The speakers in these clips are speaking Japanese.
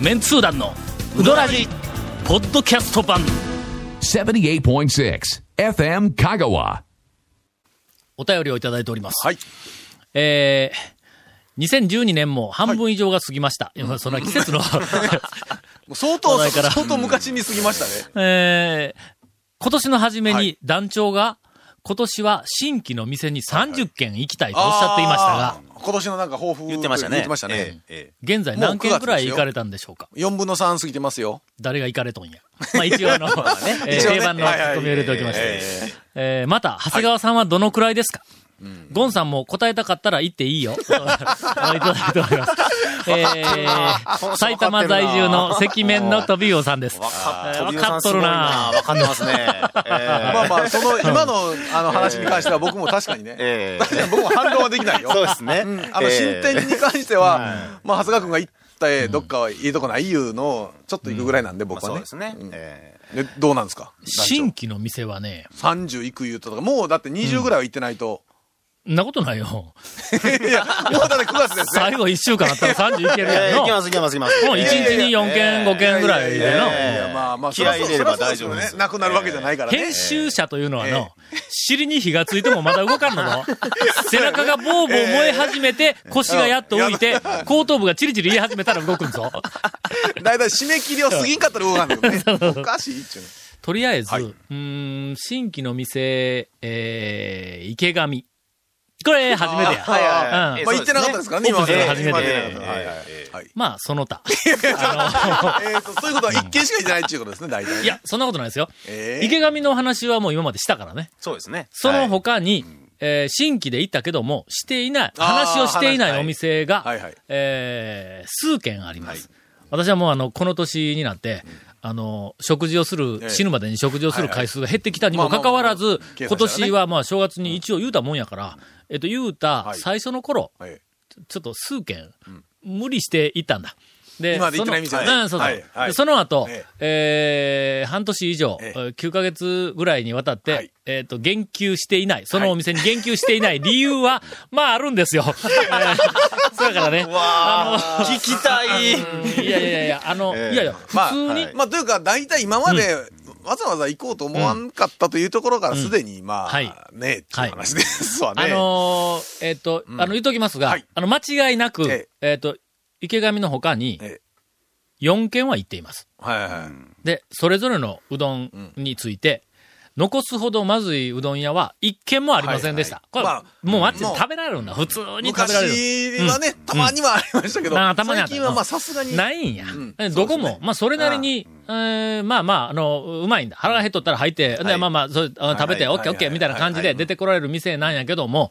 メンツー団のウドラジポッドキャスト版78.6 FM Kagawa. お便りをいただいております。はい。えー、2012年も半分以上が過ぎました。いやそんな季節の、もう相当、相当昔に過ぎましたね。えー、今年の初めにはい団長が、今年は新規の店に30軒行きたいとおっしゃっていましたが、今年のなんか抱負言ってましたね。言ってましたね。えええ現在何軒くらい行かれたんでしょうか？4分の3過ぎてますよ。誰が行かれとんや？まあ一応あの、定番のツッコミを入れておきまして。ええーまた、長谷川さんはどのくらいですか、ゴンさんも答えたかったら言っていいよ。いただいております。えー、埼玉在住の赤面の飛び魚さんです。わかえーっわかっとるなわかってますね。えーまあまあ、その、今の、あの話に関しては僕も確かにね。ええ 僕も反論はできないよ。そうですね。うんあの、新店に関しては、まあ、長谷川君が行ったえどっかいいとこないいうのを、ちょっと行くぐらいなんで、僕はね。そうですね。うんええでどうなんですか？新規の店はね、30行く言うとか、もうだって20ぐらいは行ってないと。んなことないよ。いや、もうだって9月ですね。最後1週間あったら30いけるやんの。ええ行きます行きます行きます。もう1日に4件、5件ぐらいでの。まあまあ、気合い入れればそらそう大丈夫でね。なくなるわけじゃないからね。編集者というのはの、尻に火がついてもまだ動かんのぞ。背中がボーボー燃え始めて、腰がやっと浮いて、後頭部がチリチリ言い始めたら動くんぞ。だいたい締め切りを過ぎんかったら動かんだけどね。おかしいっちゅうね。とりあえず、はいうーん、新規の店、えー、池上。これ、初めてや。はいはいはいうんまあ行ってなかったですか？らね、今まで初めて今までなかったはいはいはい。まあ、その他。えーと、そういうことは一件しか言ってないっていうことですね、大体ね。いや、そんなことないですよ。えー池上の話はもう今までしたからね。そうですね。そのはい他に、えー新規で行ったけども、していない、あー話をしていない話お店が、はいはいえー数軒あります。私はもうあの、この年になって、あの、食事をする、ええ。死ぬまでに食事をする回数が減ってきたにもかかわらず今年はまあ正月に一応言うたもんやから、えっと、言うたはい。最初の頃、はい。ちょっと数軒、無理して行ったんだ。で、今まで行ってない店そね。のうん、そうそう。はいはい。でその後、ええ。ー半年以上、ええ。ー9ヶ月ぐらいにわたって、はい。えっ、と、言及していない、そのお店に言及していない理由は、まああるんですよ。えーそうだからね。あ聞きたい。の、いやいやいやあの、ええ。いやいや、まあ普通に、はい。まあ、というか、大体今まで、わざわざ行こうと思わんかったというところからすでに、まあ、はい。ね、っていう話ですわね。あのーえっ、と、あの、言っときますが、はい。あの、間違いなく、ええ。っ、と、池上の他にえ、4軒は行っています。はいはいはい。で、それぞれのうどんについて、残すほどまずいうどん屋は一軒もありませんでした。はいはいこれ、もう街でもう食べられるんだ。普通に食べられる。昔はね、たまにはありましたけど、たまに最近はまあさすがに。ないんや。どこも、まあ、それなりに、えーまあまあ、あの、うまいんだ。腹が減っとったら入って、で、まあまあ、それあ食べて、はいオッケーオッケーみたいな感じで出てこられる店なんやけども、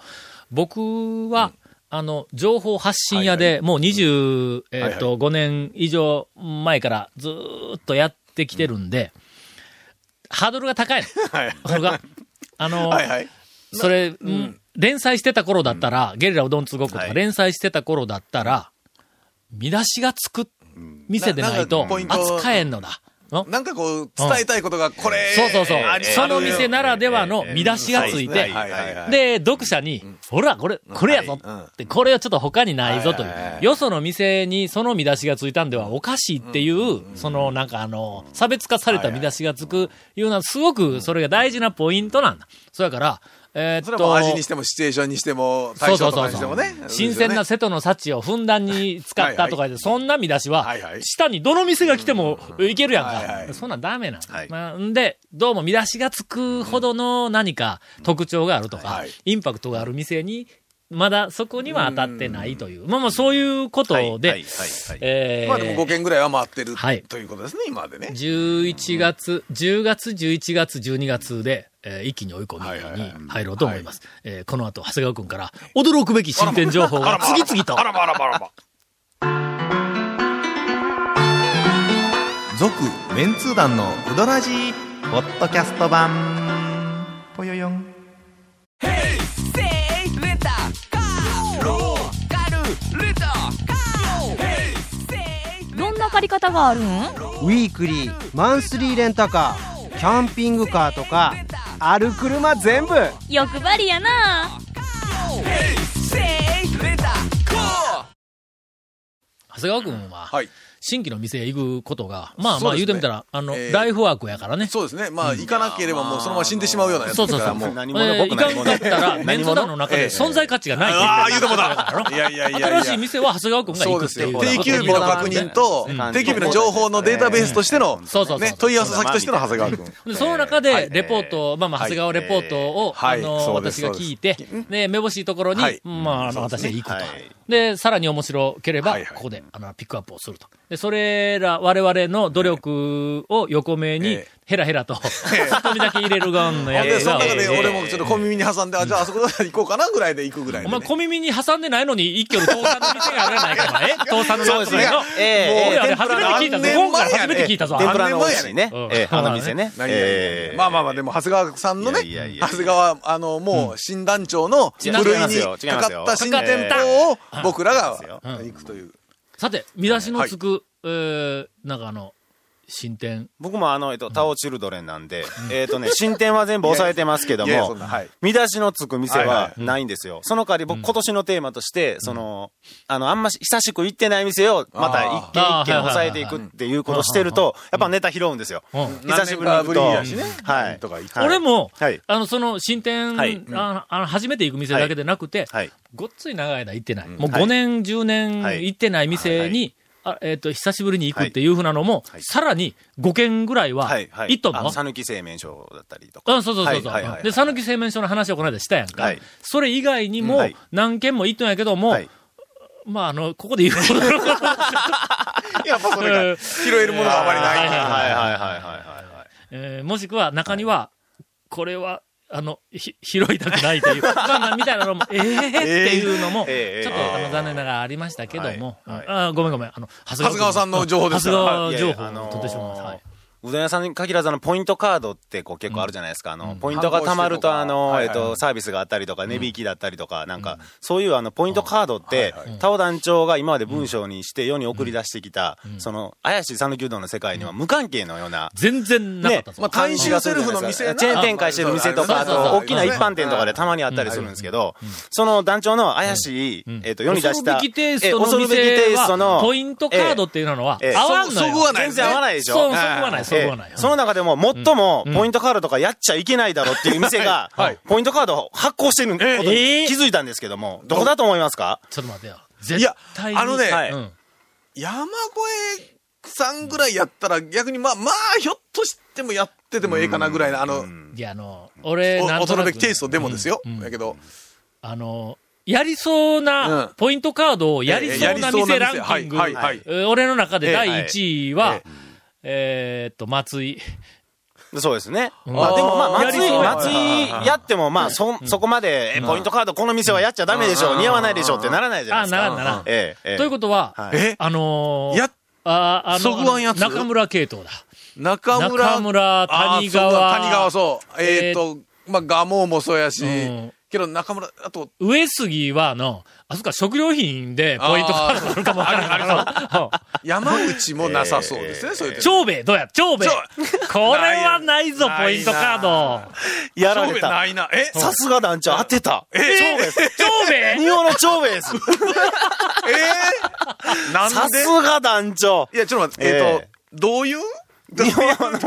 僕は、あの、情報発信屋で、もう20、えっと、5年以上前からずーっとやってきてるんで、ハードルが高い。それが、あの。それ、うん。連載してた頃だったら、ゲリラうどんつごっことかはい。連載してた頃だったら、見出しがつく店でないなと扱えんのだ。ん。なんかこう、伝えたいことが、これ、そうそうそう。その店ならではの見出しがついて。で、読者に、ほら、これ、これやぞ。って、これはちょっと他にないぞという。よその店にその見出しがついたんではおかしいっていう、そのなんかあの、差別化された見出しがつくいうのはすごくそれが大事なポイントなんだ。そやから、えーっそれはもう味にとし、ても、シチュエーションにしても、そ対象とうそうそうそかにしてもねう。。新鮮な瀬戸の幸をふんだんに使ったとかで、そんな見出しははいはい、下にどの店が来てもいけるやんか。そんなんダメなん。はい。まあんで、どうも見出しがつくほどの何か特徴があるとかはい、インパクトがある店に、まだそこには当たってないという。まあまあそういうことはいはいではい、はい。えーまあでも5件ぐらいは回ってるはいということですね、今までね。11月、10月、11月、12月で、えー一気に追い込みに入ろうと思います。えーこの後、長谷川くんから、驚くべき進展情報が次々と。あらまあらまあらま。続メンツー団のウドラジーポッドキャスト版ぽよよん借り方があるん？ウィークリーマンスリーレンタカーキャンピングカーとかある車全部。欲張りやな。長谷川くんは、はい。新規の店へ行くことが、まあまあ言うてみたら、あの、えーライフワークやからね。そうですね。まあ、行かなければもうそのまま死んでしまうようなやつそうそうそう。ですから、もう。何者僕えーいかかったら、メンツ団の中で存在価値がないっていうああ、言うてもだだいやいやいやいや。新しい店は長谷川くんが行くっていう。定休日の確認と、定休日の情報のデータベースとしての、そうそうそう。ね、問い合わせ先としての長谷川君。で、その中で、はい。レポート、まあまあ、長谷川レポートを、はい。あの、私が聞いて、で、めぼしいところに、はい。まあ、あの、私が行くと。はい。で、さらに面白ければ、ここで、あの、ピックアップをすると。で、それら、我々の努力を横目にええ、ヘラヘラと、一人だけ入れるガンのやで、つが。その、中でええ。俺もちょっと小耳に挟んで、あ、じゃああそこ行こうかなぐらいで行くぐらいでね。お前小耳に挟んでないのに一挙の倒産の店があるやないか。え？倒産のそうですね。の。ええ。俺あれ初めて聞いたぞ。今回初めて聞いたぞ。天ぷらの何年前やね。美味しいね。うん。ええ、あの店ね。まあまあまあ、でも、長谷川さんのね、長谷川、あの、もう、新団長の、違部類に違いますよ。かかった新店舗を、僕らが行くという。さて、見出しのつく、えー、なんかあの、新店？僕もあの、えっと、タオチルドレンなんで、えっとね、新店は全部押さえてますけども見出しのつく店はないんですよ。その代わり僕今年のテーマとして、その、あの、あんまし久しく行ってない店を、また一軒一軒押さえていくっていうことをしてると、やっぱネタ拾うんですよ。うん。久しぶりに行くと。はい。俺も、はい。あの、その、新店、はい。ああの、初めて行く店だけでなくて、はい。ごっつい長い間行ってない。もうはい5年、10年はい。行ってない店に、あえっ、と、久しぶりに行くっていうふうなのも、はいさらに5軒ぐらいは。行っとんの、あ讃岐製麺所だったりとか。うん、そうそうそうそう。はいはいはいで、讃岐製麺所の話をこの間したやんか。はいそれ以外にもはい何軒も行っとんやけども、はい。まあ、あの、ここで言うこと やっぱそれが、拾えるものがあまりない。はいはいはいはいもしくは中には、これは、あの、ひ、拾いたくないという、まあまあ、みたいなのも、ええー、っていうのも、ええちょっと、あの、残念ながらありましたけども、あごめんごめん、あの、長長谷川さんの情報ですか。ら長谷川情報を取ってしまいました。はい。うどん屋さんに限らずあの、ポイントカードってこう結構あるじゃないですか。あの、ポイントが反抗して貯まると、あの、えっと、サービスがあったりとか、値引きだったりとか、なん。か、そういうあの、ポイントカードって、タオ団長が今まで文章にして世に送り出してきた、その、怪しい讃岐うどんの世界には無関係のような、全然なかったぞ。まあ、大衆セルフの店な。チェーン展開してる店とか、あと、大きな一般店とかでたまにあったりするんですけど、その団長の怪しい、えっと、世に出した、恐るべきテイストのえ恐るべきテ店イストのは、ポイントカードっていうのは、ええ。合わんのよ。そぐわない全然合わないでしょ。そう、そぐわない、そぐわない。え。えその中でも最もポイントカードとかやっちゃいけないだろうっていう店がポイントカードを発行してることにええ。気づいたんですけども、どこだと思いますか？ちょっと待ってよ。い絶や対に。あのね。山越さんぐらいやったら逆にまあ、まあ、ひょっとしてもやっててもええかなぐらいの、あの、いや、あの、俺、なんとなく。お恐るべきテイストでもですよ。だけど、あの、やりそうう、なん。ポイントカードをやりそうな店ランキング。俺の中で第え1位は、えーっと、松井。そうですね。んまあでもまあ、松井、松井やってもまあ、そ、そこまで、えポイントカードこの店はやっちゃダメでしょ、似合わないでしょってならないじゃないあ、ですか。ならんならん。ええ、ええ。ということは、はいえ？あのー、や、あ、あの、中村系統だ。中村。中村谷川谷川、そう。ええーっと、まあ、ガモもそうやしうん、けど中村、あと、上杉は、あの、あそこは食料品でポイントカードなのかもわからんけど山内もなさそうですね、そういう点。長兵衛どうや？長兵衛ちょこれはないぞ、ないなポイントカード。やられた。ないな。え？さすが団長当てた。え長兵衛。長兵衛？日本の長兵衛です。えー？なんさですが団長。いや、ちょっと待って、えっえと、どういう？日本の、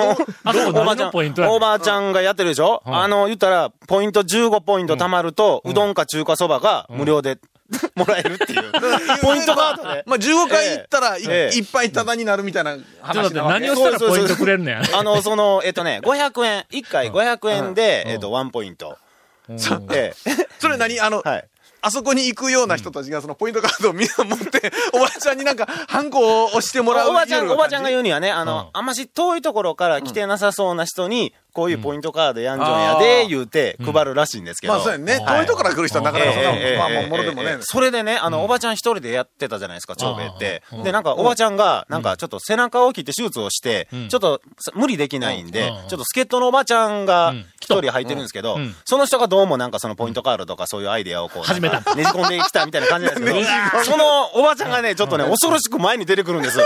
あそこ何おばちゃん、おばあちゃんがやってるでしょ、あの、言ったら、ポイント15ポイント貯まると、うどんか中華そばが無料で もらえるっていう。ポイントカードで。まあ、15回行ったらい、ええいっぱいタダになるみたいな話なわけ何をしたらポイントくれんねん。あの、その、えっとね、500円、1回500円で、えっと、1ポイント。ええ。それ何？あの、はい。あそこに行くような人たちがそのポイントカードをみんな持って、おばあちゃんになんか、ハンコを押してもらうおばちゃん、おばちゃんが言感うにはね、あの、あんまし遠いところから来てなさそうな人に、こういうポイントカードやんじゃんやで、言うて配るらしいんですけど。じまあそうやね。はい。遠いとこから来る人はなかなかそんな、まあでもね。それでね、あの、おばちゃん一人でやってたじゃないですか、長兵衛って。で、なんか、おばちゃんが、なんか、ちょっと背中を切って手術をして、ちょっと、無理できないんでうん、ちょっと助っ人のおばちゃんがん一人入ってるんですけどうん、その人がどうもなんかそのポイントカードとかそういうアイデアをこう、ねじ込んできたみたいな感じなんですけど、そのおばちゃんがね、ちょっとね、恐ろしく前に出てくるんです。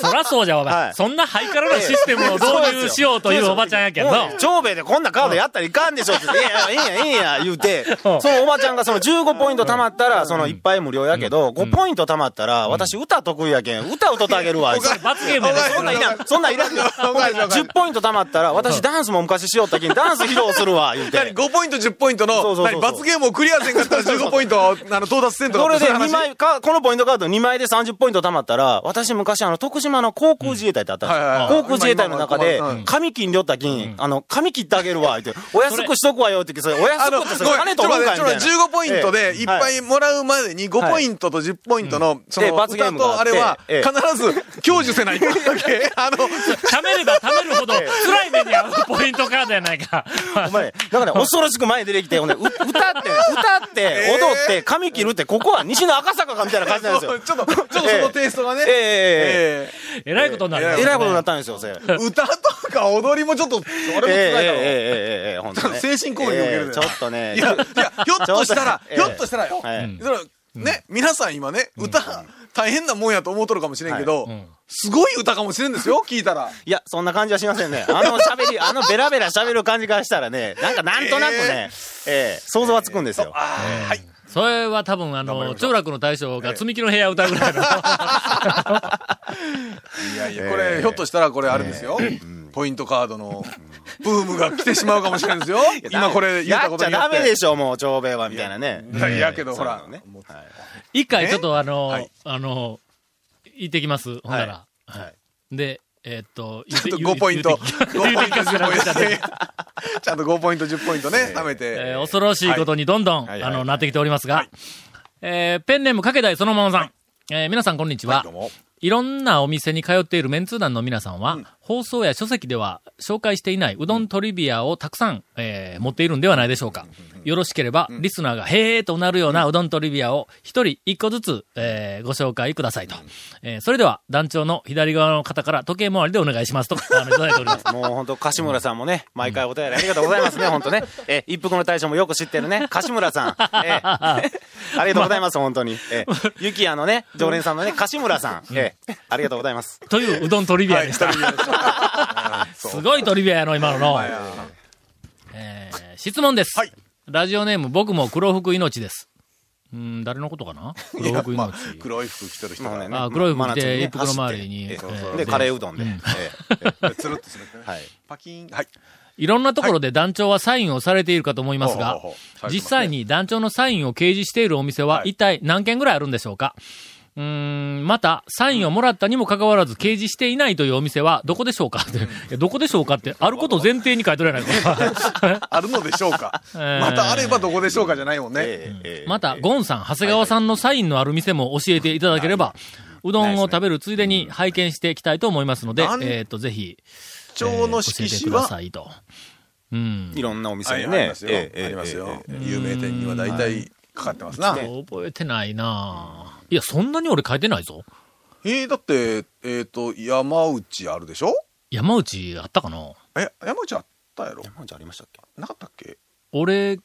そらそうじゃ、おはい。前。そんなハイカラなシステムを導入しようというおばちゃんやけど。長兵衛でこんなカードやったらいかんでしょって言って、いやいや、いいんや、いいんや、言うて、そのおばちゃんがその15ポイント貯まったら、そのいっぱい無料やけど、5ポイント貯まったら、私歌得意やけん、歌歌ってあげるわ、あいつ罰ゲームやねそんなんいらん、そんなんいらんよ。ほんで10ポイント貯まったら、私ダンスも昔しよったけん、ダンス披露するわ、言うて。何 ?5 ポイント、10ポイントの、罰ゲームをクリアせんかったら15ポイント、あの、到達せんとかこれで2そういう話？枚か、このポイントカード2枚で30ポイント貯まったら、私昔あの、徳島の航空自衛隊ってあったんです。航空自衛隊の中で今今、髪切ん。りょったきん、あの、髪切ってあげるわ、言って、お安くしとくわよって言って、それ、お安あの、くって金取るんかいみたいな。ちょっと待って15ポイントでいっぱえいもらうまでに5ポイントと10ポイントの、そでの、歌罰ゲームがあってとあれは、ええ。必ず享受せない。かんわけ。あの、貯めれば貯めるほど、辛い目に遭うポイントカードやないか。お前、だからね、恐ろしく前に出てきて、ほんで、う歌って、歌って、踊って、髪切るって、ここは西の赤坂かみたいな感じなんですよ。ちょっと、ちょっとそのテイストがね。ええ。ええ。えらいことになるええ。えらいことになったんですよ、それ。え歌とか踊りもちょっと、それも辛いだろ。ええええええええほんとね精神攻撃を受けるちょっとね。いや、いや、ひょっとしたら、ひょっとしたらよ。はいそれね、皆さん今ね、歌、大変なもんやと思うとるかもしれんけど、すごい歌かもしれんですよ、聞いたら。いや、そんな感じはしませんね。あの喋り、あのベラベラ喋る感じからしたらね、なんかなんとなくね、ええ想像はつくんですよ。ああ、はい。それは多分、あの、長楽の大将が積み木の部屋を歌うぐらいの。いやいや、これ、ひょっとしたらこれあれですよ。ポイントカードのブームが来てしまうかもしれんですよ。今これ言ったことによって。やっちゃダメでしょ、もう、長兵衛は、みたいなね。いやいやけど、ほら。一回ちょっとあの、はいあの、行ってきます。ほんなら。はいはいで、えーっと、ちょっと5ポイント、5 ポイント、10ポイントで。ちゃんと5ポイント、10ポイントね、貯めて。えー恐ろしいことにどんどん、はいあの、なってきておりますが、えーペンネームかけたいそのままさん。えー皆さんこんにちは。どうも。いろんなお店に通っているメンツー団の皆さんは、放送や書籍では紹介していないうどんトリビアをたくさん、えー持っているんではないでしょうか。よろしければ、リスナーがへーとなるようなうどんトリビアを一人一個ずつ、えーご紹介くださいと。えーそれでは、団長の左側の方から時計回りでお願いしますと、あの、いただいております。もう本当、柏村さんもね、毎回お便りありがとうございますね、本当ね。え、一服の大将もよく知ってるね、柏村さん。え、ありがとうございます、本当に。え、ゆきやのね、常連さんのね、柏村さん。え、ありがとうございます。といううどんトリビアでした。すごいトリビアやの、今のの。えー質問です。はいラジオネーム、僕も黒服命です。うん、誰のことかな？黒服命。まあ、黒い服着てる人がまあねあ黒い服着て一服の周りにで、カレーうどんで。えつるっとするね。はい。パキン。はい。いろんなところで団長はサインをされているかと思いますが実際に団長のサインを掲示しているお店ははい一体何件ぐらいあるんでしょうか？うーん、また、サインをもらったにもかかわらず掲示していないというお店はどこでしょうか？って、いやどこでしょうかって、あることを前提に書いとるやないか。あるのでしょうか？ーまたあればどこでしょうかじゃないもんね。ええまた、ゴンさん、長谷川さんのサインのある店も教えていただければ、うどんを食べるついでに拝見していきたいと思いますので、なんえっと、ぜひ、町の教え色紙てくだは、さいと。うん。いろんなお店はいにね。ありますよ。ええありますよええ。有名店には大体かかってますな。覚えてないなぁいや、そんなに俺書いてないぞ。えー、だって、えっと、山内あるでしょ？山内あったかな？え、山内あったやろ？え。じゃありましたっけ？なかったっけ？俺、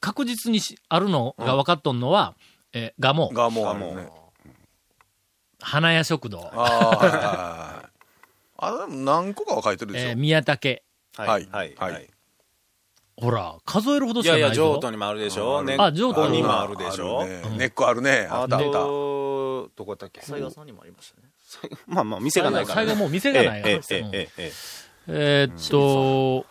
確実にしあるのが分かっとんのは、えー、ガモ、がもうあるね。花屋食堂、ああ、はいはいはい。あ、でも何個かは書いてるでしょ。えー宮武。はいはい。はいはい。ほら、数えるほどしかないいやいや、譲渡にもあるでしょ。あ、譲渡にもあるでしょ。根っこあるね。あったあった。どこだっけ？西賀さんにもありましたね。まあまあ、店がないから。西賀もう店がないから。えっと、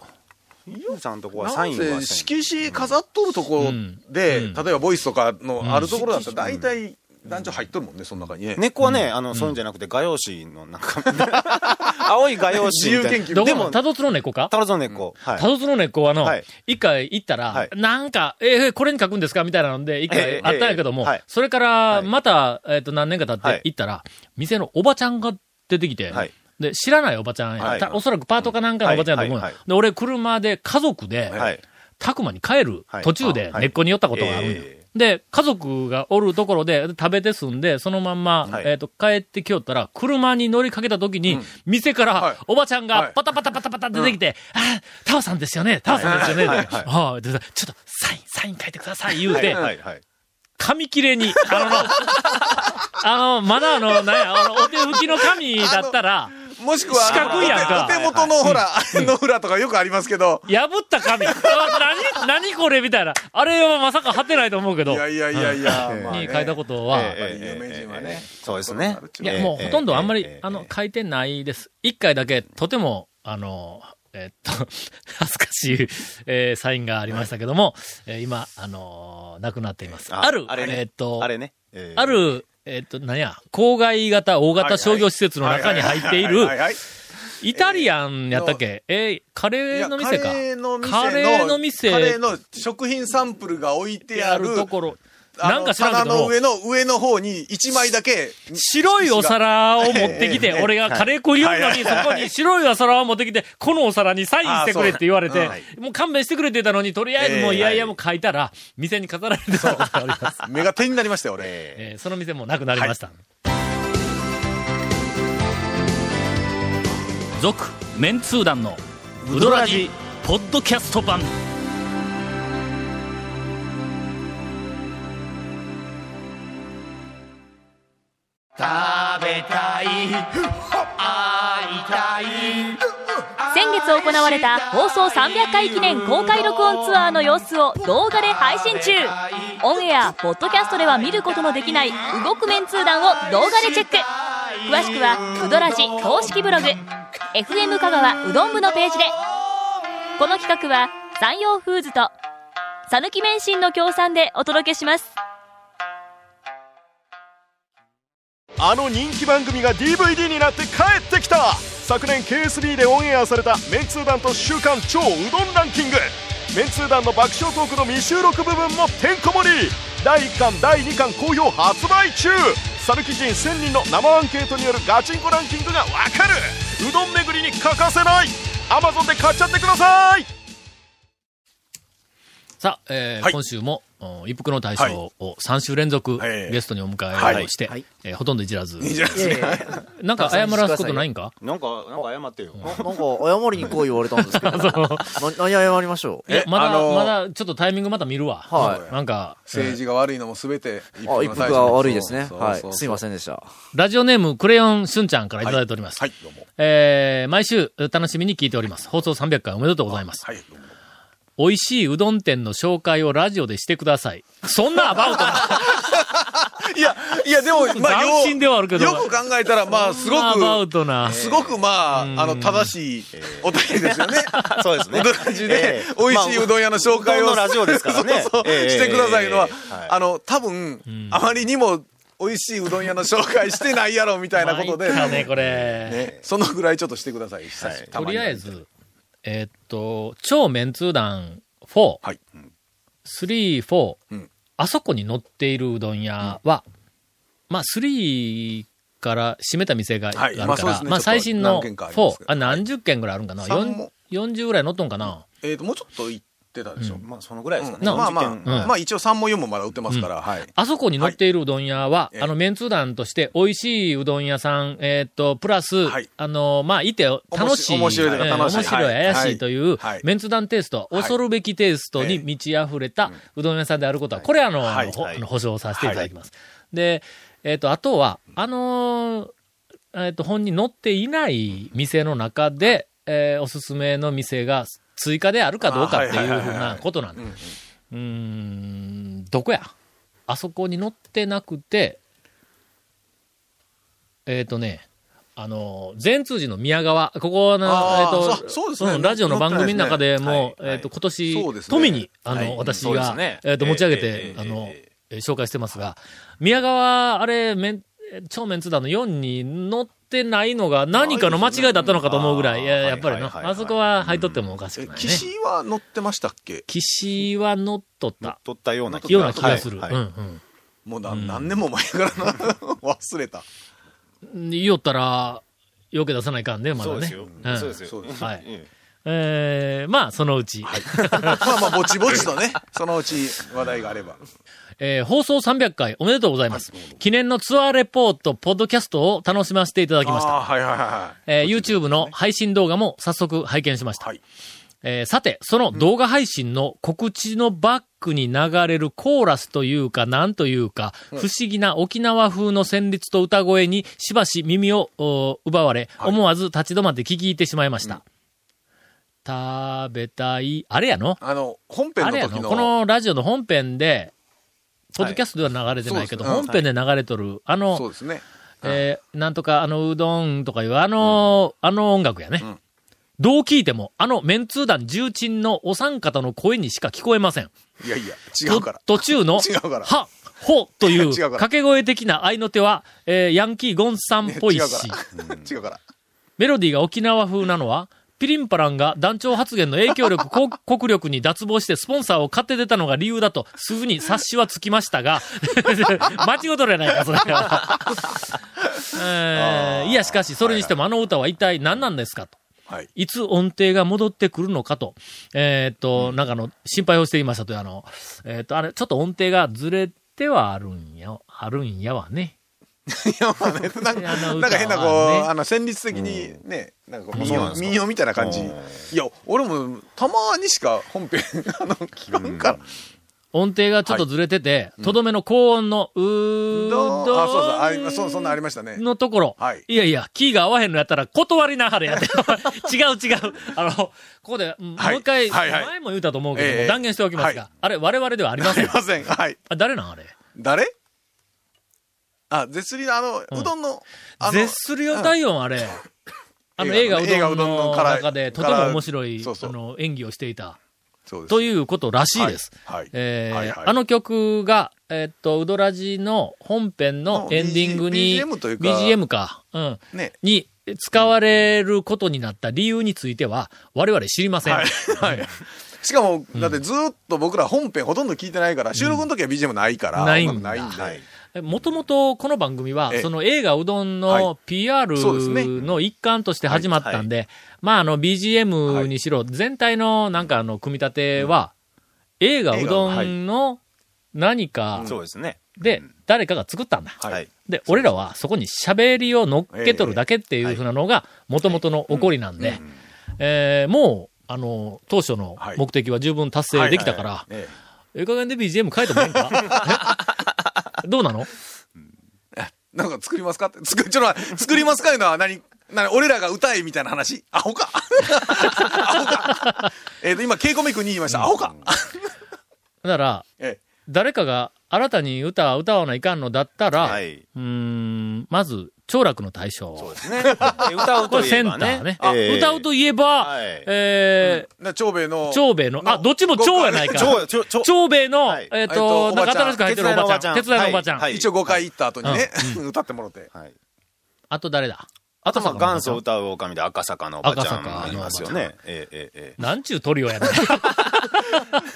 ゆうさんとこはサインは色紙飾っとるところで、例えばボイスとかのあるところだったら大体、団長入っとるもんね、その中にね。根っこはね、あの、そういうんじゃなくて、画用紙のなんか、青い画用紙みたいな。自由研究どこでも、タドツの根っこか？タロゾン根っこ。はい。タドツの根っこはあのはい、一回行ったらはい、なんか、えー、これに書くんですか？みたいなので、一ええ回あったんやけどもそれから、はい。また、えーっと、何年か経ってはい。行ったら、店のおばちゃんが出てきてはい、で、知らないおばちゃんや。おそらくパートかなんかのおばちゃんやと思う。で、俺、車で家族で、はい。たくまに帰るはい。途中で根っこに寄ったことがあるんよえで、家族がおるところで食べて済んで、そのまんま、はい。えっ、と、帰ってきよったら、車に乗りかけた時に、店かはい。ら、おばちゃんはい。がパタパタパタパタ出てきて、あータオさんですよね、タオさんですよね、はい。でああでちょっと、サイン、サイン書いてください、言うて、はい、はい。紙切れに、あの、あの、まだあの、なんや、あの、お手拭きの紙だったら、もしくは、四角いやんかお手元のほら、の裏とかよくありますけど、破った紙。あ何、何これみたいな。あれはまさか貼ってないと思うけど。いやいやいやいや、に書いたことは、有名人はね。そうですね。いや、もうほとんどあんまり、ええあの、書いてないです。一回だけ、とても、あの、えっと、恥ずかしい、えーサインがありましたけども、えー今、あのーなくなっています。ある、あれねえっと、あれね。えーある、えっと、何や、郊外型、大型商業施設の中に入っているイタリアンやったっけ？えーカレーの店か。カレーの店カレーの店。カレーの食品サンプルが置いてあるところ。なんか知らんけども。棚の上の上の方に1枚だけ白いお皿を持ってきて、俺がカレー粉入れるのに、そはい。こに白いお皿を持ってきて、このお皿にサインしてくれって言われてもう勘弁してくれって言ったのに、とりあえずもうええいやいやもう書いたら、店に飾られてたことがあります。目が点になりましたよ俺。えーその店もなくなりました。続、メンツー団の、ウドラジ、ポッドキャスト版。い。先月行われた放送300回記念公開録音ツアーの様子を動画で配信中。オンエアポッドキャストでは見ることのできない動くメンツー団を動画でチェック。詳しくはうどらじ公式ブログ。FM 香川うどん部のページで。この企画は山陽フーズと讃岐麺心の協賛でお届けします。あの人気番組が DVD になって帰ってきた。昨年 KSB でオンエアされたメンツー団と週刊超うどんランキング。メンツー団の爆笑トークの未収録部分もてんこ盛り。第1巻第2巻好評発売中。讃岐人1000人の生アンケートによるガチンコランキングがわかる。うどん巡りに欠かせない。Amazon で買っちゃってください。さあ、えーはい。今週も、お一服の大将を3週連続はいゲストにお迎えをして、えーほとんどいじらず、なんか謝らすことないんか？なんか、なんか謝ってよ。なんか、謝りに来い言われたんですけど。な何謝りましょう？え、まだ、あのーまだ、ちょっとタイミングまた見るわ。はいなんか、政治が悪いのも全て一あ、一服が悪いですね。はい。すいまんせんでした。ラジオネーム、クレヨンしゅんちゃんからいただいております。はいどうもえー、毎週楽しみに聞いております。放送300回おめでとうございます。はいどうも美味しいうどん店の紹介をラジオでしてください。そんなアバウトな。いやいやでもまあよ斬新ではあるけど。よく考えたらまあすごそんなアバウくトな。すごくまああの正しいお便りですよね。そうですね。うどで。ええ。美味しいうどん屋の紹介をラジオですからね。そうそうええしてくださいのはあの多分あまりにも美味しいうどん屋の紹介してないやろみたいなことで。ね、これ。ね。そのぐらいちょっとしてくださいとりあえず、えーっと、超メンツー団4、はい。3、4、うん。あそこに載っているうどん屋は、まあ、3から閉めた店があるから、はい。まあね。まあ、最新の何軒かあります4け、ど。あ、何十件ぐらいあるんかな、三も4 40ぐらい載っとんかな？えっともうちょっと行ってたでしょ。まあ、そのぐらいですかね。なまあまあうん。まあ一応3も4もまだ売ってますからはい。あそこに載っているうどん屋は、はい。あの、メンツー団として、美味しいうどん屋さん、えーっと、プラス、はい。あの、まあ、いて楽しい、面白いえー面白い、はい。怪しいという、はい。メンツー団テイスト、はい。恐るべきテイストに満ち溢れたうどん屋さんであることは、これあの、はい。保証させていただきます。で、えーっと、あとは、あのーえーっと、本に載っていない店の中で、えーおすすめの店が追加であるかどうかっていうふうなことなんでうんうーん、どこや？あそこに載ってなくて、えっ、とね、あの、善通寺の宮川、ここの、えっ、とそそうですね。んラジオの番組の中でも、えっ、と、今年、富に、あの、はい私が、えっ、と、持ち上げて、ええあの、ええー紹介してますが、宮川、あれ、めん超メンツ団の4に載ってないのが何かの間違いだったのかと思うぐらい、いややっぱりな、はいはいはいはい。あそこは入っとってもおかしくえないね。岸は乗ってましたっけ？岸は乗っとった。取ったようなような気がする。もうな何年も前からな。忘れた。言いよったら、よけ出さないかんね、まだね。そうですよ。うん。そうですよ。そうではい。ええ。ー、まあ、そのうち。まあまあぼちぼちとねそのうち話題があればえー放送300回おめでとうございます。記念のツアーレポート、ポッドキャストを楽しませていただきました。はいはいはいはいえー YouTube の配信動画も早速拝見しました。はいえーさて、その動画配信の告知のバックに流れるコーラスというか、なんというか、不思議な沖縄風の旋律と歌声にしばし耳をお奪われ、思わず立ち止まって聞き入ってしまいました。食べたい、あれやの？あの、本編あれやのの時の？このラジオの本編で、ポッドキャストでは流れてないけど、はいそう本編で流れとる、あの、そうですね。えーなんとか、あの、うどんとかいう、あの、あの音楽やね。んどう聞いても、あの、メンツー団重鎮のお三方の声にしか聞こえません。いやいや、違うから。と途中の、は、ほという 掛け声的な合いの手は、えーヤンキーゴンさんっぽいし。違うから。メロディーが沖縄風なのは、ピリンパランが団長発言の影響力、国 国力に脱帽してスポンサーを買って出たのが理由だと、すぐに察しはつきましたが、間違うとるやないか、それは。えーいや、しかし、それにしてもあの歌は一体何なんですかと。はい。いつ音程が戻ってくるのかと、えーっと、なんかあの、心配をしていましたという、あの、えーっと、あれ、ちょっと音程がずれてはあるんや、あるんやわね。いや、まあね、なんか、変なこう、あの、旋律的にね、なんかこう民謡、みたいな感じ。いや、俺もたまにしか本編、あの、聞かんから。音程がちょっとずれてて、とどめの高音の、うーどあ、そうそう、ありそう、そんなんありましたね。のところ、はいいやいや、キーが合わへんのやったら断りなはれやって。違う違う。あの、ここで、もう一回、前も言うたと思うけど断言しておきますが、はいあれ、我々ではありまあせん。りません。はい。あ誰なんあれ？誰？あ、絶リのあの、うどんの、あの絶するよ体音あれ。あの映画うどどんの中でとても面白いあの演技をしていた。ということらしいです。あの曲が、えーっと、ウドラジの本編ののエンディングに、BGM かうん、ね。に使われることになった理由については、我々知りません。はい。はい。しかも、だってずっと僕ら本編ほとんど聞いてないから、収録の時は BGM ないから、ないんだないんで。もともとこの番組はえ、え。その映画うどんはの PR の一環として始まったんで、まああの BGM にしろ、全体のなんかあの組み立ては、映画うどんの何かそうですね。で誰かが作ったんだ。はい。で、俺らはそこに喋りを乗っけとるだけっていうふうなのが、もともとの起こりなんで、えーもう、あの、当初の目的は十分達成できたから、ええ。え加減で BGM 変えてもいいんか？え どうなの？えなんか作りますか？って、作、ちょっと作りますかいうのは何、何、俺らが歌えみたいな話？アホか？アホか？えっと、今、ケイコミ君に言いました。アホか？だから、え誰かが新たに歌を歌わないかんのだったら、はい。うーん、まず、長楽の大将。そうですね。で歌うことれセいえばね。ンターね。歌うといえば、はいえーな長兵衛の。長兵衛の、あ、どっちも長やないか。長兵衛の、はいえっ、とと、おばちゃんなんか新しく入ってるおばちゃん。手手伝いのおばちゃんはい一応5回行った後にね、歌ってもろて。はい。あと誰だ？あと、まあ、元祖歌う狼で赤坂のおばちゃんんいますよね。えええええなんちゅうトリオやねん。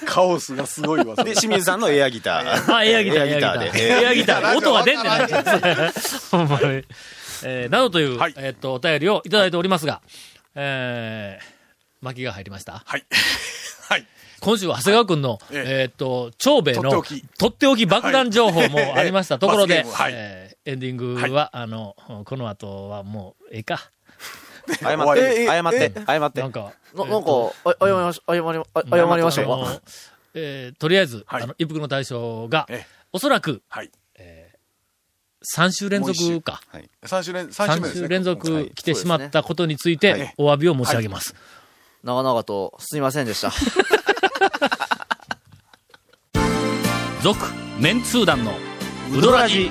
カオスがすごいわ。え。で、清水さんのエアギター。あ、エアギター、エアギター。で。エアギター。音が出んねない。ほんまに。えーなどという、はいえっと、お便りをいただいておりますが、えー、巻きが入りました？はい。はい。今週は長谷川くんの、ええっと、長兵衛の、とっておき爆弾情報もありましたところで、えーエンディングは、あの、この後はもう、ええか。謝って、謝ってえ、謝ってなん。か、ななんか、あ謝りまし、謝りま、あ謝りましょうか。あのえーとりあえず、はいあの、一服の大将がええ、おそらく、はい。3週連続か。3週連、三週目3ですね。週連続来てしまったことについてはい、お詫びを申し上げます。長々とすみませんでした。続、メンツー団の、ウドラジ、